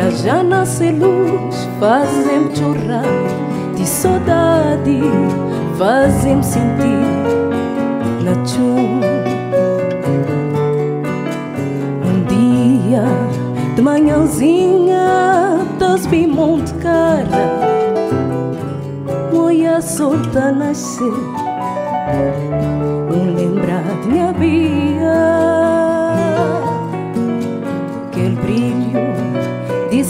fazem viajar na luz, fazem chorar de saudade, fazem sentir na chum. Um dia de manhãzinha, das monte cara, moia solta nascer, um lembrar de minha Bia,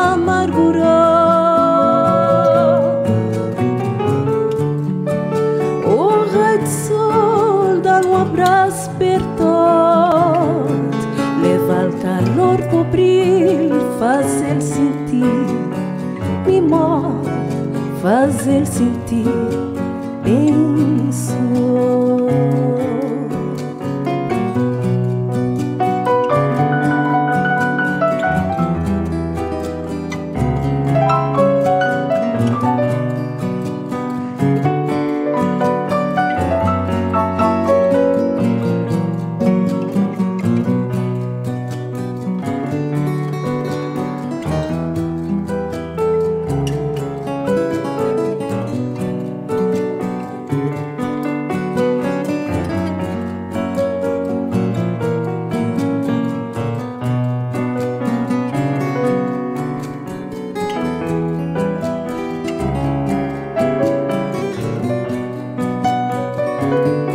chum. O raio de sol dá um abraço perto, leva o calor brilho, cabo de sentir amargura. fazer sentir mimó, fazer sentir quem a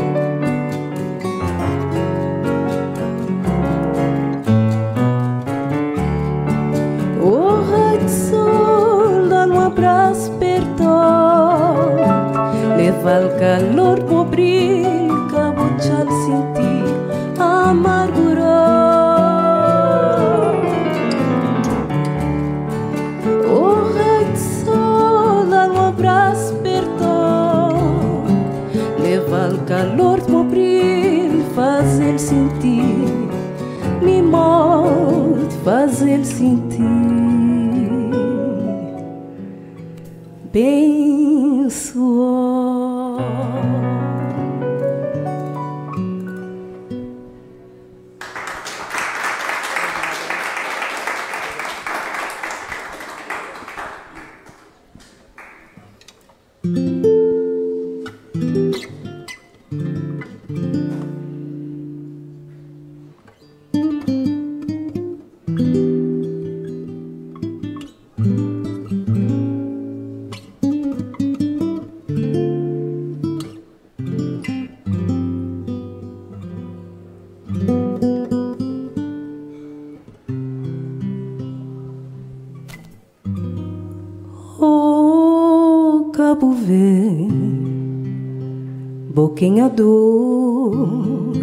dor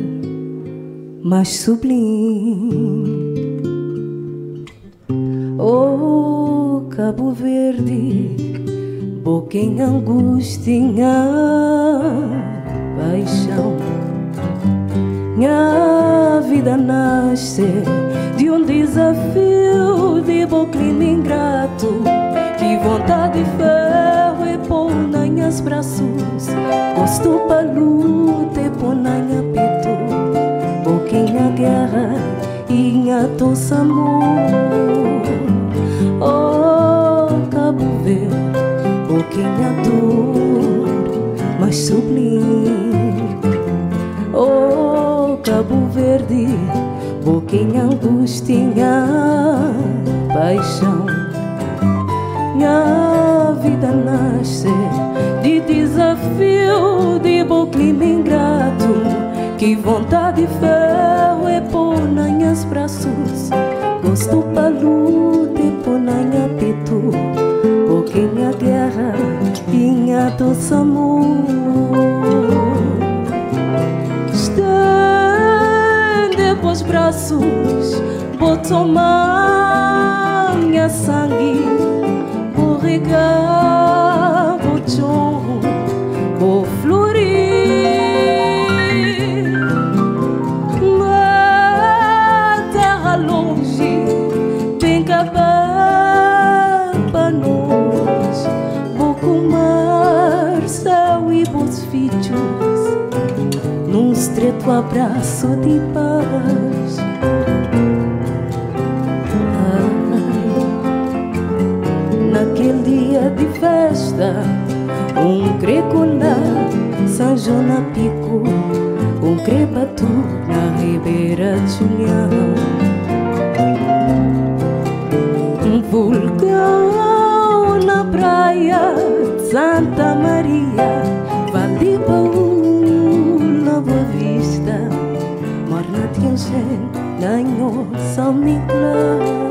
mais sublime. Oh, Cabo Verde, boca em angústia, Boquinha guerra inha to amor Oh Cabo Verde Boquinha dor Mas sublime. Oh Cabo Verde Boquinha angustia Paixão. Minha vida nasce de desafio de bom clima ingrato vontade de nas braços Gosto pra luta e pôr na peito Pouquinha guerra, inha doce amor. Estende os braços, minha sangue Vou abraço de paz. naquele dia de festa, um crecolá, São João Pico, um crepatu na Ribeira de Julião. 但我受滅亮。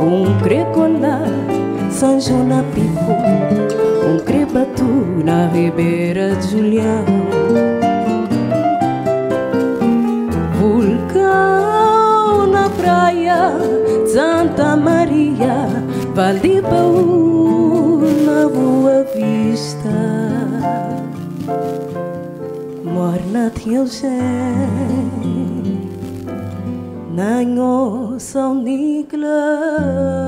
Um crecolá, São João Pico, um crebatu na Ribeira de Julião. Vulcão na praia, Santa Maria, Valdipaú na Boa Vista. Morna Tielche, Nango São Nicolau.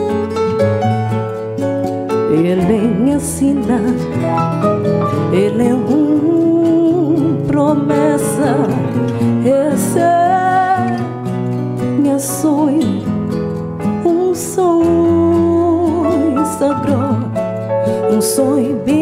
Ele ensina, ele é uma promessa, esse é meu sonho, um sonho sagrado, um sonho bem,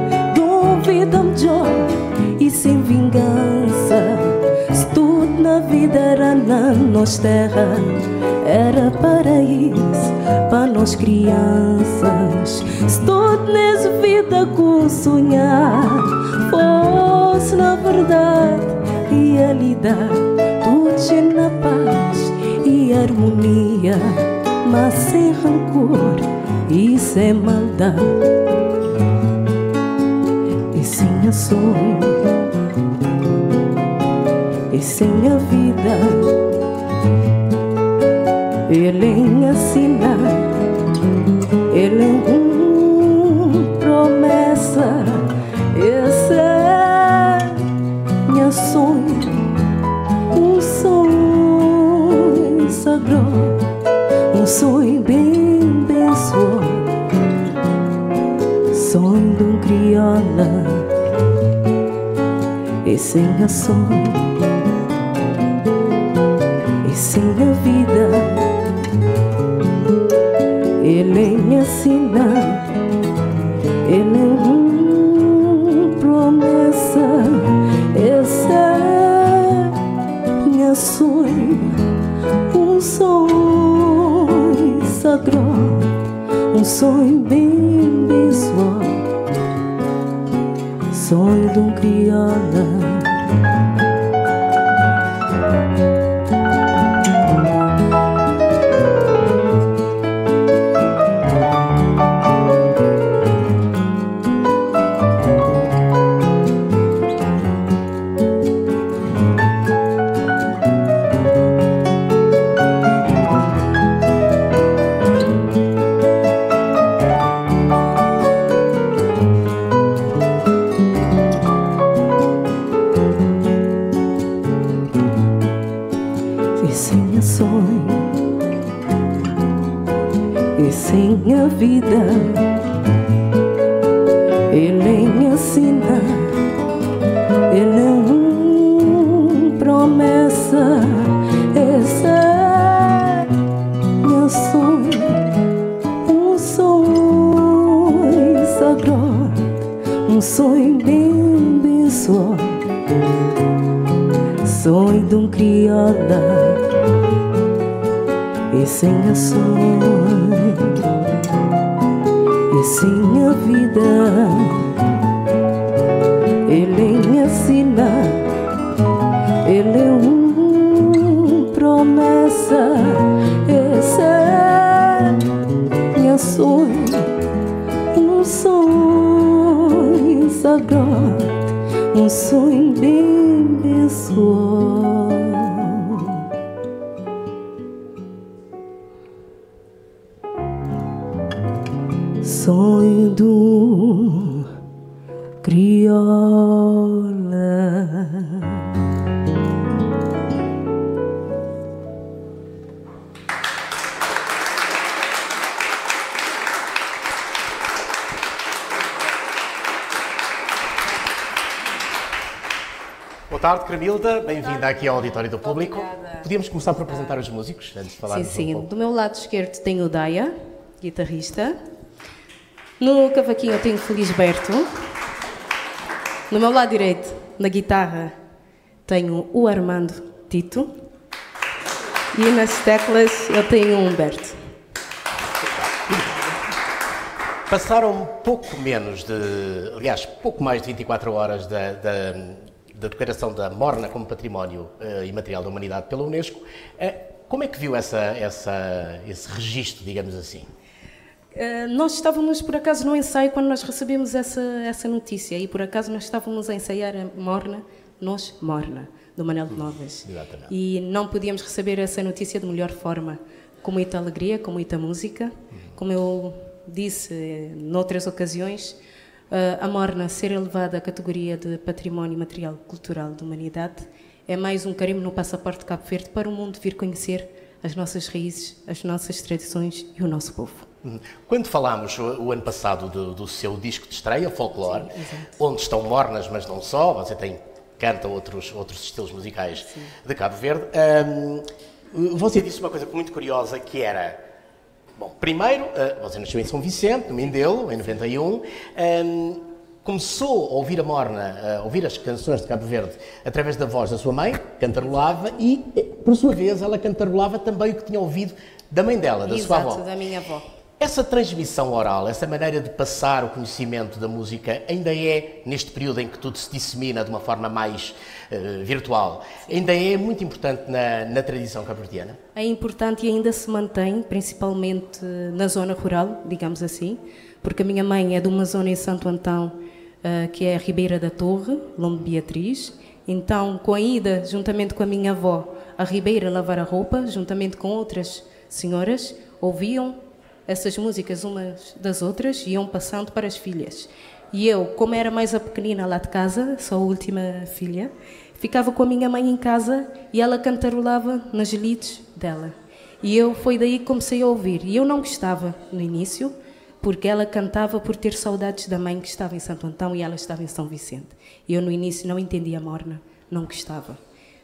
vida melhor e sem vingança. Se tudo na vida era na nossa terra, era paraíso para nós crianças. Se tudo nessa vida com sonhar fosse na verdade realidade, tudo na paz e harmonia, mas sem rancor e sem maldade. Sonho e sem a vida Ele ensina. Ele é promessa. Esse é meu sonho. Um sonho sagrado. Um sonho bem abençoado Sonho de um crioula E sem a sonho sem a vida. Ele me ensina Ele é uma promessa. Esse é meu sonho Um sonho sagrado Um sonho bem Sonho de um um crioula e sem a sonho e sem a vida. Ele me ensina ele é uma promessa. Esse é meu sonho um sonho sagrado um sonho bem crioula. Boa tarde, Camilda. Bem-vinda aqui ao Auditório do Público. Podíamos começar por apresentar os músicos, antes de Sim, falarmos sim. um pouco. Do meu lado esquerdo tenho o Daya, guitarrista. No cavaquinho eu tenho o Felisberto. No meu lado direito, na guitarra, tenho o Armando Tito. E nas teclas eu tenho o Humberto. Passaram pouco menos de, aliás, pouco mais de 24 horas da, da, da declaração da Morna como Património eh, Imaterial da Humanidade pela Unesco. Eh, como é que viu essa, essa, esse registro, digamos assim? Eh, nós estávamos, por acaso, no ensaio quando nós recebemos essa, essa notícia. E, por acaso, nós estávamos a ensaiar a Morna, nós, Morna, do Manel de Novas. exatamente. E não podíamos receber essa notícia de melhor forma. Com muita alegria, com muita música. Como eu disse eh, noutras ocasiões, a Morna ser elevada à categoria de Património Material Cultural da Humanidade é mais um carimbo no passaporte de Cabo Verde para o mundo vir conhecer as nossas raízes, as nossas tradições e o nosso povo. Quando falámos o, o ano passado do, do, seu disco de estreia, Folklore, Sim, onde estão mornas, mas não só, você tem canta outros, outros estilos musicais Sim. de Cabo Verde, um, você disse uma coisa muito curiosa que era Bom, primeiro, uh, você nasceu em São Vicente, no Mindelo, em 91. Um, começou a ouvir a Morna, a ouvir as canções de Cabo Verde através da voz da sua mãe, cantarolava, e, eh, por sua vez, ela cantarolava também o que tinha ouvido da mãe dela, da Exato, sua avó. da minha avó. Essa transmissão oral, essa maneira de passar o conhecimento da música, ainda é, neste período em que tudo se dissemina de uma forma mais uh, virtual, Sim. ainda é muito importante na, na tradição cabo-verdiana? É importante e ainda se mantém, principalmente na zona rural, digamos assim, porque a minha mãe é de uma zona em Santo Antão, uh, que é a Ribeira da Torre, Lombo Beatriz. Então, com a ida, juntamente com a minha avó, a Ribeira lavar a roupa, juntamente com outras senhoras, ouviam essas músicas umas das outras e iam passando para as filhas. E eu, como era mais a pequenina lá de casa, sou a última filha, ficava com a minha mãe em casa e ela cantarolava nas lides dela. E eu foi daí que comecei a ouvir. E eu não gostava no início, porque ela cantava por ter saudades da mãe que estava em Santo Antão e ela estava em São Vicente. E eu no início não entendia a morna, não gostava.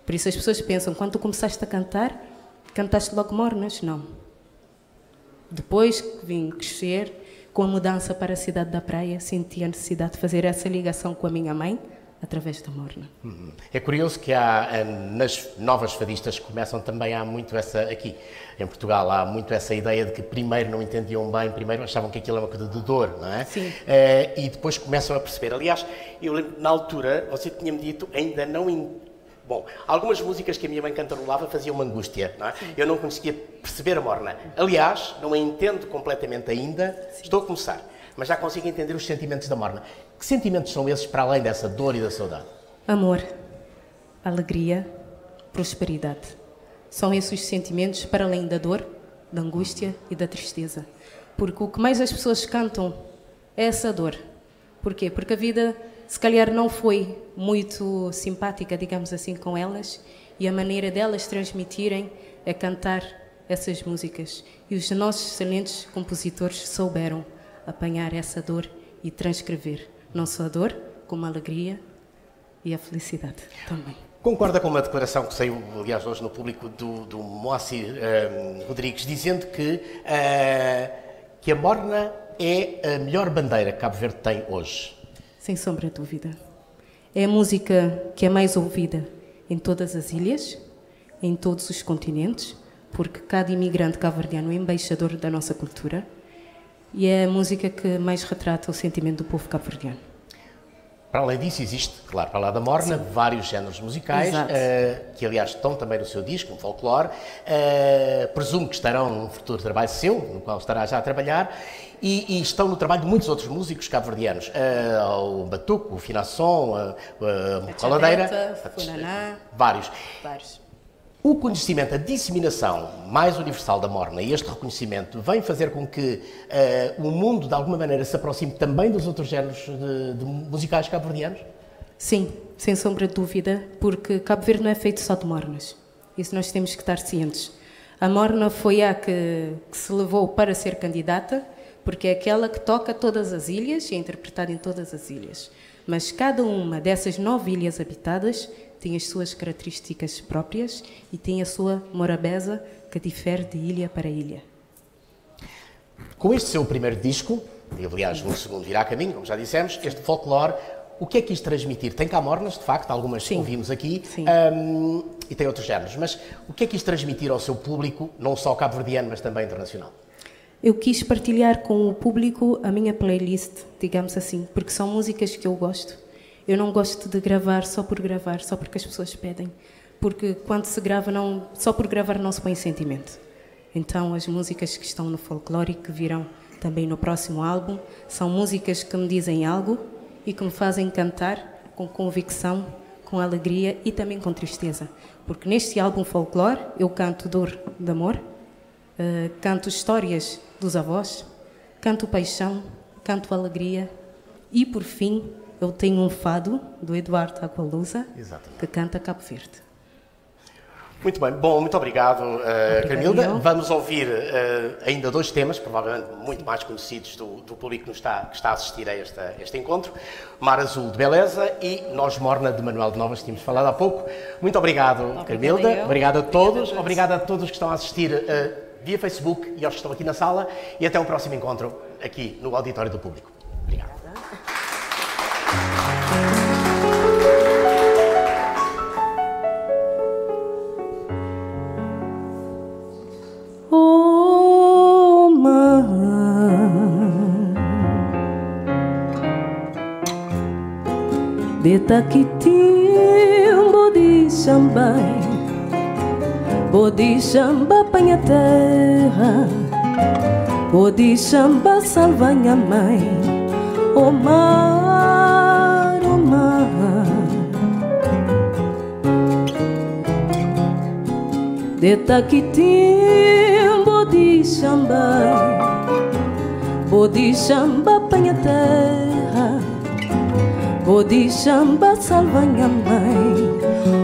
Por isso as pessoas pensam, quando tu começaste a cantar, cantaste logo mornas? Não. Depois que vim crescer, com a mudança para a cidade da praia, senti a necessidade de fazer essa ligação com a minha mãe, através da morna. Uhum. É curioso que há, eh, nas novas fadistas começam também há muito essa aqui em Portugal há muito essa ideia de que primeiro não entendiam bem, primeiro achavam que aquilo era uma coisa de dor, não é? Sim. Uh, e depois começam a perceber. Aliás, eu lembro na altura você tinha-me dito ainda não Bom, algumas músicas que a minha mãe cantarolava faziam uma angústia, não é? Eu não conseguia perceber a morna. Aliás, não a entendo completamente ainda, Sim. estou a começar, mas já consigo entender os sentimentos da morna. Que sentimentos são esses para além dessa dor e da saudade? Amor, alegria, prosperidade. São esses os sentimentos para além da dor, da angústia e da tristeza. Porque o que mais as pessoas cantam é essa dor. Porquê? Porque a vida, se calhar, não foi muito simpática, digamos assim, com elas e a maneira delas transmitirem é cantar essas músicas. E os nossos excelentes compositores souberam apanhar essa dor e transcrever não só a dor, como a alegria e a felicidade também. Concorda com uma declaração que saiu, aliás, hoje no público do, do Moacir um, Rodrigues, dizendo que, uh, que a Morna é a melhor bandeira que Cabo Verde tem hoje? Sem sombra de dúvida. É a música que é mais ouvida em todas as ilhas, em todos os continentes, porque cada imigrante cabo-verdiano é embaixador da nossa cultura e é a música que mais retrata o sentimento do povo cabo-verdiano. Para além disso, existe, claro, para lá da Morna, Sim. vários géneros musicais, uh, que aliás estão também no seu disco, no folclore. Uh, presumo que estarão num futuro trabalho seu, no qual estará já a trabalhar, e, e estão no trabalho de muitos outros músicos cabo-verdianos. Uh, o Batuco, o Finasson, a, a, a Coladeira, vários. vários. O conhecimento, a disseminação mais universal da morna e este reconhecimento vem fazer com que uh, o mundo, de alguma maneira, se aproxime também dos outros géneros de, de musicais cabo-verdianos? Sim, sem sombra de dúvida, porque Cabo Verde não é feito só de mornas. Isso nós temos que estar cientes. A morna foi a que, que se levou para ser candidata, porque é aquela que toca todas as ilhas e é interpretada em todas as ilhas. Mas cada uma dessas nove ilhas habitadas tem as suas características próprias e tem a sua morabeza que difere de ilha para ilha. Com este seu primeiro disco, e aliás no segundo virá a caminho, como já dissemos, este folclore, o que é que quis transmitir? Tem camornas, de facto, algumas Sim. ouvimos aqui, um, e tem outros géneros, mas o que é que quis transmitir ao seu público, não só cabo-verdiano, mas também internacional? Eu quis partilhar com o público a minha playlist, digamos assim, porque são músicas que eu gosto eu não gosto de gravar só por gravar, só porque as pessoas pedem, porque quando se grava não, só por gravar não se põe sentimento. Então as músicas que estão no folclore que virão também no próximo álbum são músicas que me dizem algo e que me fazem cantar com convicção, com alegria e também com tristeza. Porque neste álbum folclore eu canto dor de amor, uh, canto histórias dos avós, canto paixão, canto alegria, E por fim, eu tenho um fado do Eduardo Agualusa que canta Cabo Verde. Muito bem, bom, muito obrigado, uh. Vamos ouvir uh, ainda dois temas, provavelmente muito mais conhecidos do, do público que, está, que está a assistir a esta, este encontro: Mar Azul de Beleza e Nós Morna de Manuel de Novas, tínhamos falado há pouco. Muito obrigado. Obrigado a todos. Obrigada a todos. Obrigado a todos que estão a assistir uh, via Facebook e aos que estão aqui na sala. E até o próximo encontro aqui no Auditório do Público. Obrigado. Oh, mar, de taquitim, bodi chambai, bodi chamba panha terra, bodi chamba salva minha mãe, oh mar, oh mar. de taquitim bodi chamba bodi chamba panha terra. Bodi chamba salva minha mãe.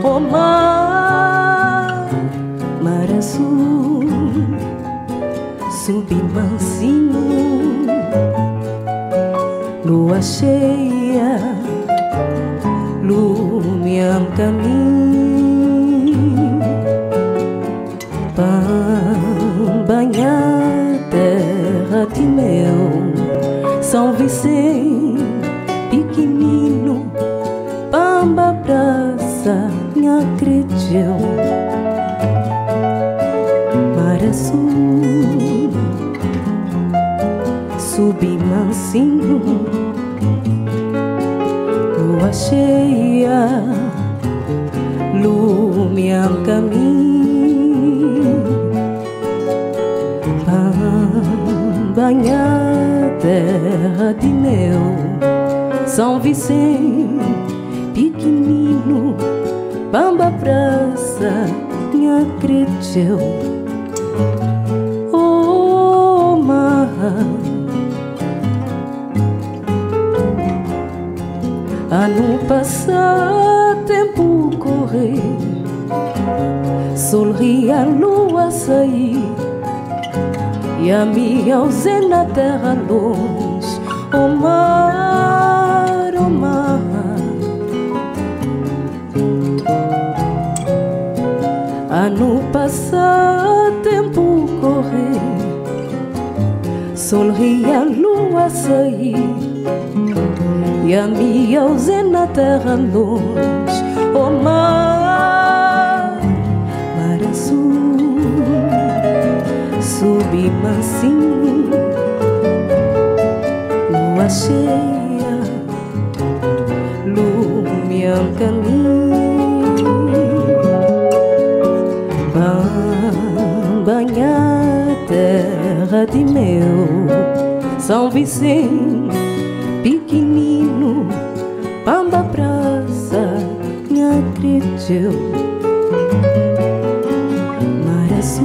Oh mar azul subi mansinho lua cheia lumiam caminho banhar terra de meu São Vicente pequenino Pamba praça minha acreditou Mansinho Lua cheia Lumiam caminho banhar terra de meu São Vicente pequenino Bamba praça minha acreditou Oh mar Ano passar tempo correr. Sol ria, lua sair. E a minha ausência na terra longe, o mar, o mar. Ano passar, tempo correr, sol ria, lua sair, a minha ausência na terra longe, o mar, mar azul subi mansinho Lua cheia Lumiam caminho Banhar terra de meu São Vicente Mar azul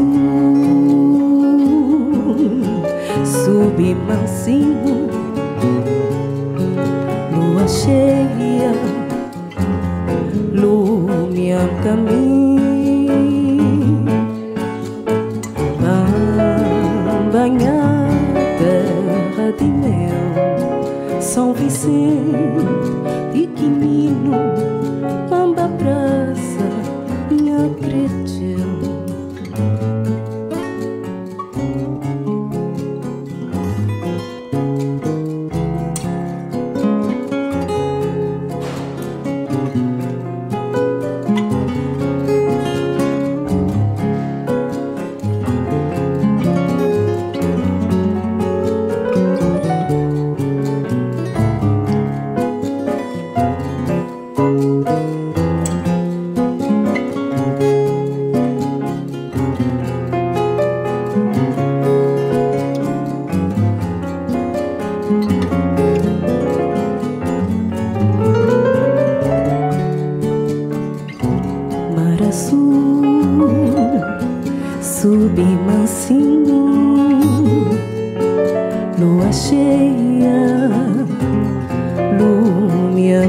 Subi mansinho. Lua cheia Lumiam caminho. Banhar terra de meu São Vicente pequenino Pamba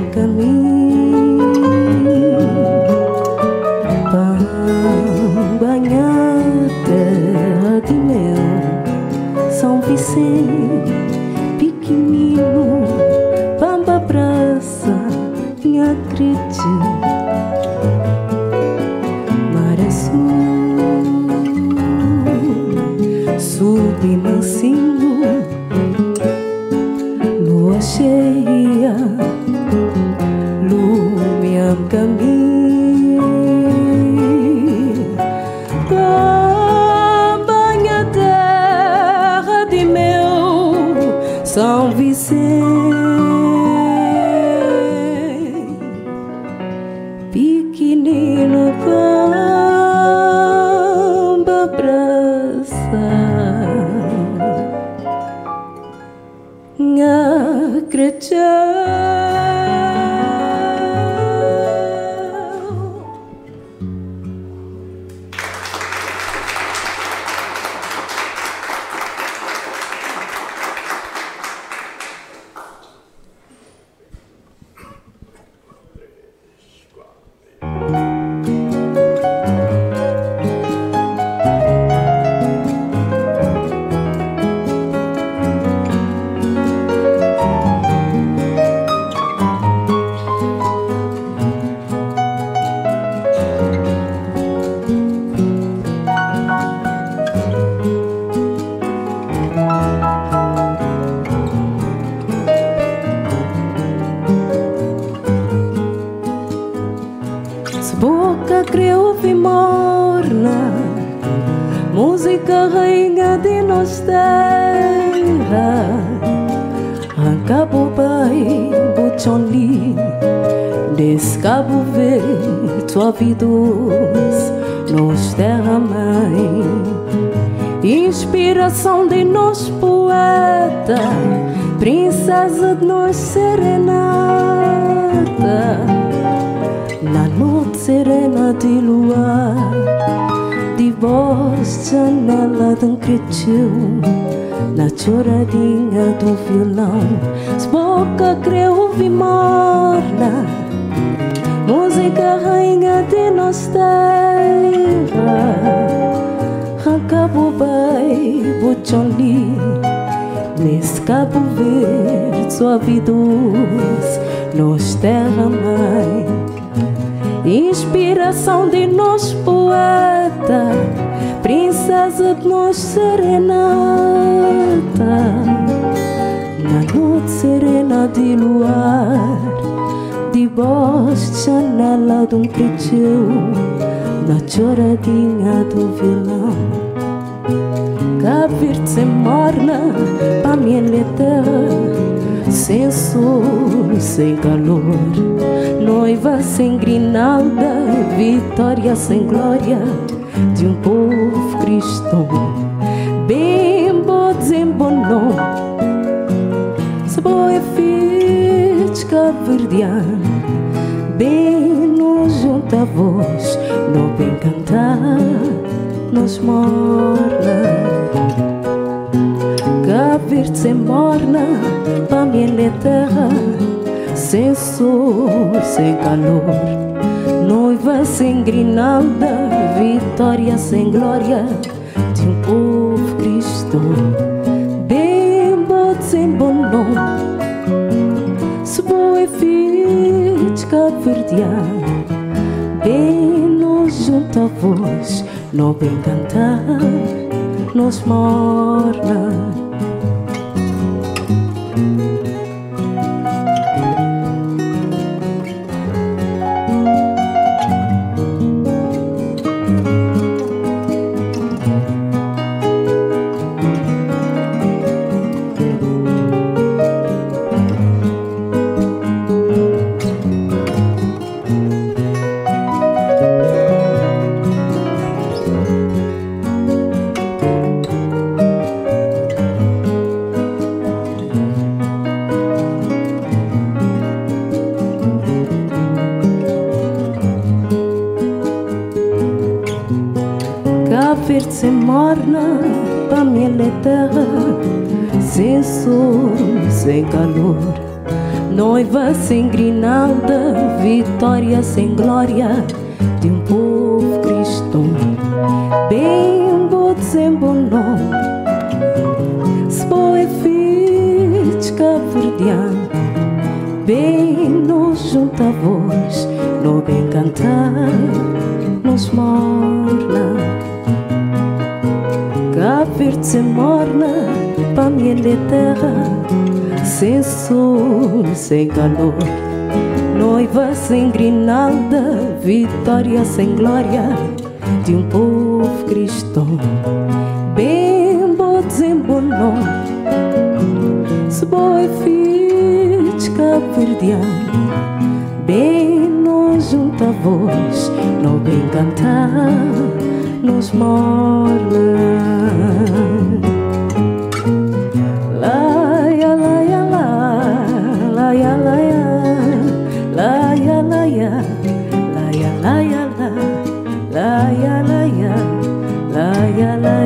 caminho. Me acreditou ouvidos nos derramai. Inspiração de nós poeta, princesa de nós serenata. Na noite serena de luar, de voz janela de um cretinho, na choradinha do violão, boca creu ouvir morna. Música rainha de nossa terra. Rancabu bai buchonli Nesse cabo verde suaviduz Nos terra mãe Inspiração de nós poeta Princesa de nós serenata Na noite serena de luar de voz janela de um pretil Na choradinha do violão Cabo sem morna pra minha letra Sem sol, sem calor Noiva sem grinalda Vitória sem glória De um povo cristão. Bem bom, desembonou Se boa é cabo-verdiano Bem nos junta a voz No bem cantar Nos morna Verde sem morna Para minha terra. Sem sol, sem calor Sem grinalda Vitória sem glória De um povo cristão Bem bote sem bom nome cabo-verdiano Bem nos junta a voz No bem cantar Nos morna sem grinalda, vitória sem glória de um povo cristão. Bem sem é filho de cabo Bem nos junta a voz, no bem cantar, nos morna. Cabo Verde se morna, minha terra, sem sol, sem calor. Noiva sem grinalda, vitória sem glória de um povo cristão. Bem botes em bono, se boi fit caperdiano, bem nos junta voz, no bem cantar, nos morna. Ayala